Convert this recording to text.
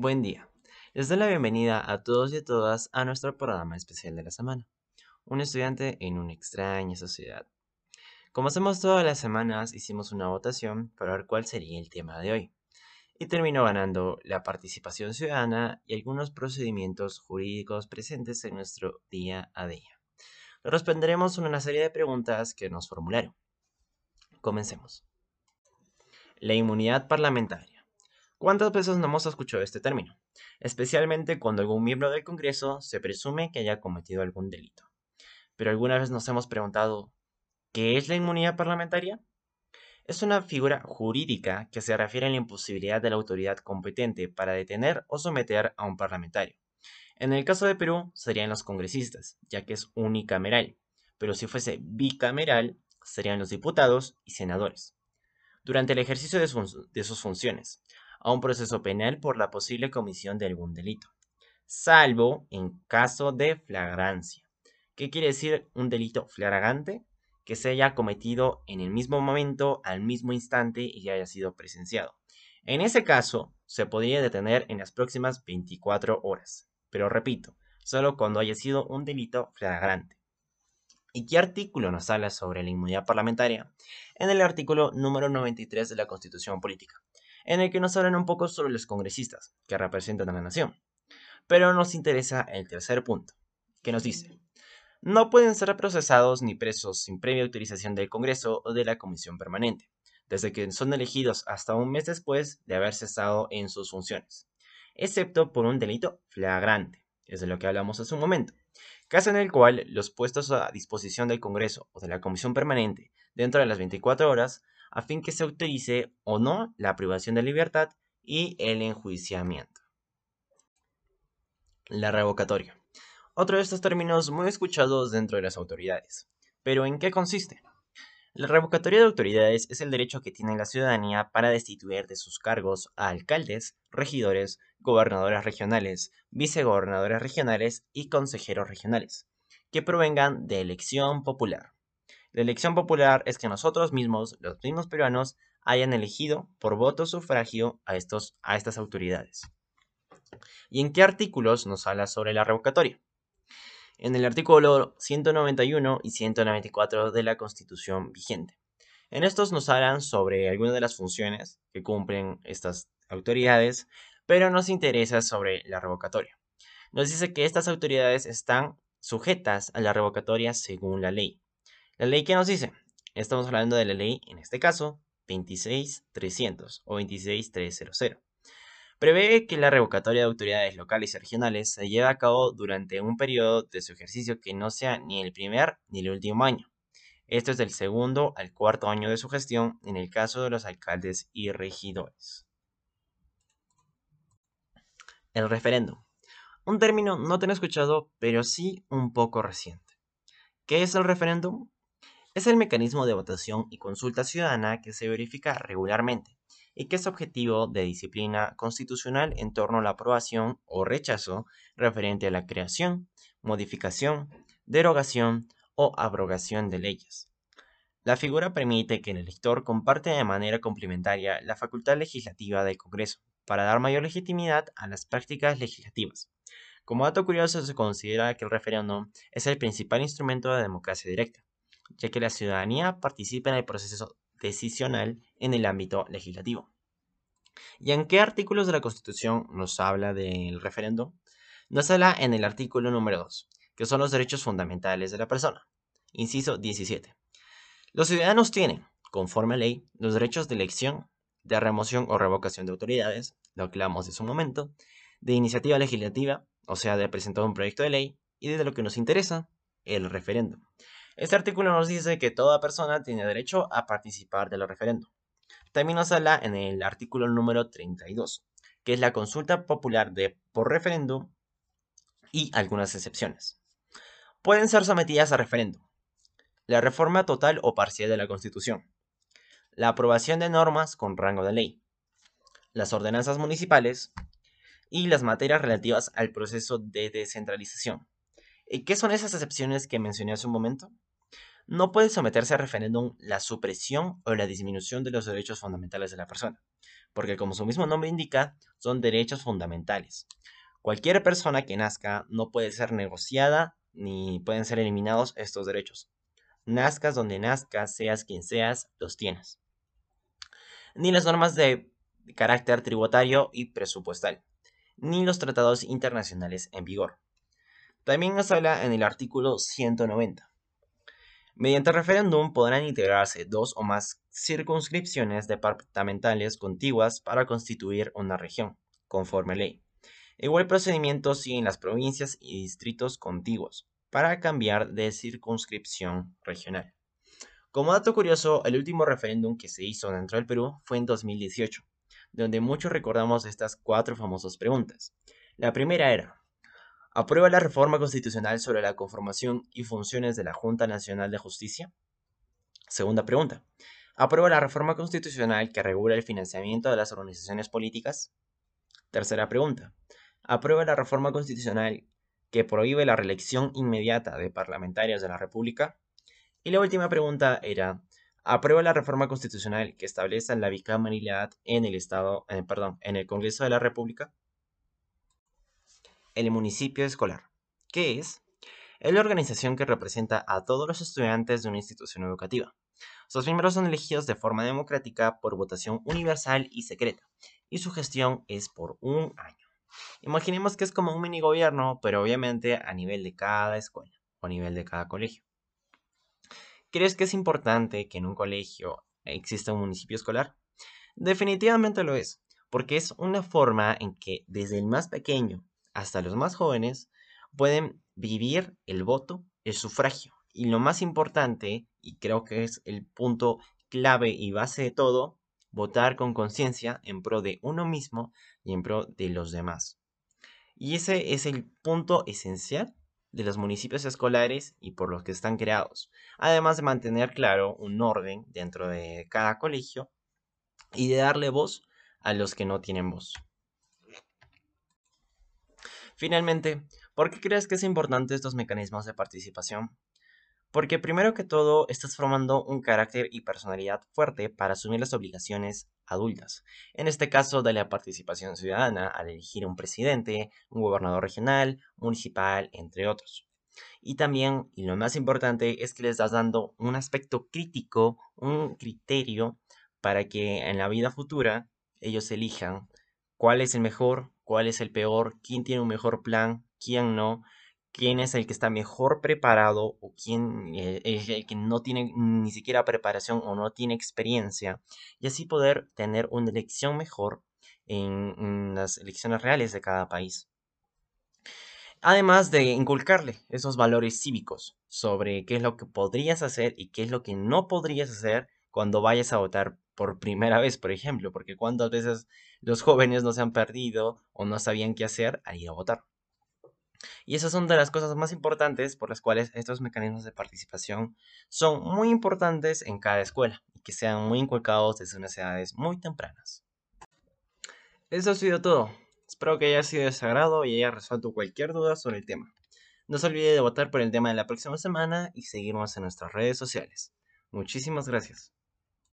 Buen día. Les doy la bienvenida a todos y a todas a nuestro programa especial de la semana. Un estudiante en una extraña sociedad. Como hacemos todas las semanas, hicimos una votación para ver cuál sería el tema de hoy. Y terminó ganando la participación ciudadana y algunos procedimientos jurídicos presentes en nuestro día a día. Responderemos una serie de preguntas que nos formularon. Comencemos. La inmunidad parlamentaria. ¿Cuántas veces no hemos escuchado este término? Especialmente cuando algún miembro del Congreso se presume que haya cometido algún delito. Pero alguna vez nos hemos preguntado, ¿qué es la inmunidad parlamentaria? Es una figura jurídica que se refiere a la imposibilidad de la autoridad competente para detener o someter a un parlamentario. En el caso de Perú serían los congresistas, ya que es unicameral, pero si fuese bicameral serían los diputados y senadores. Durante el ejercicio de sus, funciones, a un proceso penal por la posible comisión de algún delito, salvo en caso de flagrancia. ¿Qué quiere decir un delito flagrante? Que se haya cometido en el mismo momento, al mismo instante y haya sido presenciado. En ese caso, se podría detener en las próximas 24 horas. Pero repito, solo cuando haya sido un delito flagrante. ¿Y qué artículo nos habla sobre la inmunidad parlamentaria? En el artículo número 93 de la Constitución Política en el que nos hablan un poco sobre los congresistas que representan a la nación. Pero nos interesa el tercer punto, que nos dice, no pueden ser procesados ni presos sin previa autorización del Congreso o de la Comisión Permanente, desde que son elegidos hasta un mes después de haber cesado en sus funciones, excepto por un delito flagrante, es de lo que hablamos hace un momento, caso en el cual los puestos a disposición del Congreso o de la Comisión Permanente dentro de las 24 horas a fin que se autorice o no la privación de libertad y el enjuiciamiento. La revocatoria. Otro de estos términos muy escuchados dentro de las autoridades. Pero ¿en qué consiste? La revocatoria de autoridades es el derecho que tiene la ciudadanía para destituir de sus cargos a alcaldes, regidores, gobernadores regionales, vicegobernadores regionales y consejeros regionales, que provengan de elección popular. La elección popular es que nosotros mismos, los mismos peruanos, hayan elegido por voto sufragio a, estos, a estas autoridades. ¿Y en qué artículos nos habla sobre la revocatoria? En el artículo 191 y 194 de la Constitución vigente. En estos nos hablan sobre algunas de las funciones que cumplen estas autoridades, pero nos interesa sobre la revocatoria. Nos dice que estas autoridades están sujetas a la revocatoria según la ley. La ley que nos dice, estamos hablando de la ley, en este caso, 26300 o 26300. Prevé que la revocatoria de autoridades locales y regionales se lleve a cabo durante un periodo de su ejercicio que no sea ni el primer ni el último año. Esto es del segundo al cuarto año de su gestión en el caso de los alcaldes y regidores. El referéndum. Un término no tan escuchado, pero sí un poco reciente. ¿Qué es el referéndum? Es el mecanismo de votación y consulta ciudadana que se verifica regularmente y que es objetivo de disciplina constitucional en torno a la aprobación o rechazo referente a la creación, modificación, derogación o abrogación de leyes. La figura permite que el elector comparte de manera complementaria la facultad legislativa del Congreso para dar mayor legitimidad a las prácticas legislativas. Como dato curioso, se considera que el referéndum es el principal instrumento de democracia directa, ya que la ciudadanía participa en el proceso decisional en el ámbito legislativo. ¿Y en qué artículos de la Constitución nos habla del referendo? Nos habla en el artículo número 2, que son los derechos fundamentales de la persona. Inciso 17. Los ciudadanos tienen, conforme a ley, los derechos de elección, de remoción o revocación de autoridades, lo hablamos de su momento, de iniciativa legislativa, o sea, de presentar un proyecto de ley, y de lo que nos interesa, el referéndum. Este artículo nos dice que toda persona tiene derecho a participar de los referéndum. También nos habla en el artículo número 32, que es la consulta popular de por referéndum y algunas excepciones. Pueden ser sometidas a referéndum. La reforma total o parcial de la Constitución. La aprobación de normas con rango de ley. Las ordenanzas municipales y las materias relativas al proceso de descentralización. ¿Y qué son esas excepciones que mencioné hace un momento? no puede someterse a referéndum la supresión o la disminución de los derechos fundamentales de la persona. porque como su mismo nombre indica, son derechos fundamentales. Cualquier persona que nazca no puede ser negociada ni pueden ser eliminados estos derechos. Nazcas donde nazcas, seas quien seas, los tienes. Ni las normas de carácter tributario y presupuestal, ni los tratados internacionales en vigor. También nos habla en el artículo 190. Mediante referéndum podrán integrarse dos o más circunscripciones departamentales contiguas para constituir una región, conforme ley. Igual procedimiento siguen las provincias y distritos contiguos para cambiar de circunscripción regional. Como dato curioso, el último referéndum que se hizo dentro del Perú fue en 2018, donde muchos recordamos estas cuatro famosas preguntas. La primera era, ¿aprueba la reforma constitucional sobre la conformación y funciones de la Junta Nacional de Justicia? Segunda pregunta, ¿aprueba la reforma constitucional que regula el financiamiento de las organizaciones políticas? Tercera pregunta, aprueba la reforma constitucional que prohíbe la reelección inmediata de parlamentarios de la República. Y la última pregunta era, ¿aprueba la reforma constitucional que establece la bicameralidad en el Estado, perdón, en el Congreso de la República? El municipio escolar. ¿Qué es? Es la organización que representa a todos los estudiantes de una institución educativa. Sus miembros son elegidos de forma democrática por votación universal y secreta, y su gestión es por un año. Imaginemos que es como un mini gobierno, pero obviamente a nivel de cada escuela o a nivel de cada colegio. ¿Crees que es importante que en un colegio exista un municipio escolar? Definitivamente lo es, porque es una forma en que desde el más pequeño hasta los más jóvenes pueden vivir el voto, el sufragio. Y lo más importante, y creo que es el punto clave y base de todo, votar con conciencia en pro de uno mismo y en pro de los demás. Y ese es el punto esencial de los municipios escolares y por los que están creados, además de mantener claro un orden dentro de cada colegio y de darle voz a los que no tienen voz. Finalmente, ¿por qué crees que es importante estos mecanismos de participación? Porque primero que todo estás formando un carácter y personalidad fuerte para asumir las obligaciones adultas. En este caso de la participación ciudadana al elegir un presidente, un gobernador regional, municipal, entre otros. Y también, y lo más importante, es que les estás dando un aspecto crítico, un criterio para que en la vida futura ellos elijan cuál es el mejor, cuál es el peor, quién tiene un mejor plan, quién no, quién es el que está mejor preparado o quién eh, es el que no tiene ni siquiera preparación o no tiene experiencia y así poder tener una elección mejor en, las elecciones reales de cada país. Además de inculcarle esos valores cívicos sobre qué es lo que podrías hacer y qué es lo que no podrías hacer cuando vayas a votar por primera vez, por ejemplo, porque cuántas veces los jóvenes no se han perdido o no sabían qué hacer al ir a votar. Y esas son de las cosas más importantes por las cuales estos mecanismos de participación son muy importantes en cada escuela y que sean muy inculcados desde unas edades muy tempranas. Eso ha sido todo. Espero que haya sido de sagrado y haya resuelto cualquier duda sobre el tema. No se olvide de votar por el tema de la próxima semana y seguirnos en nuestras redes sociales. Muchísimas gracias.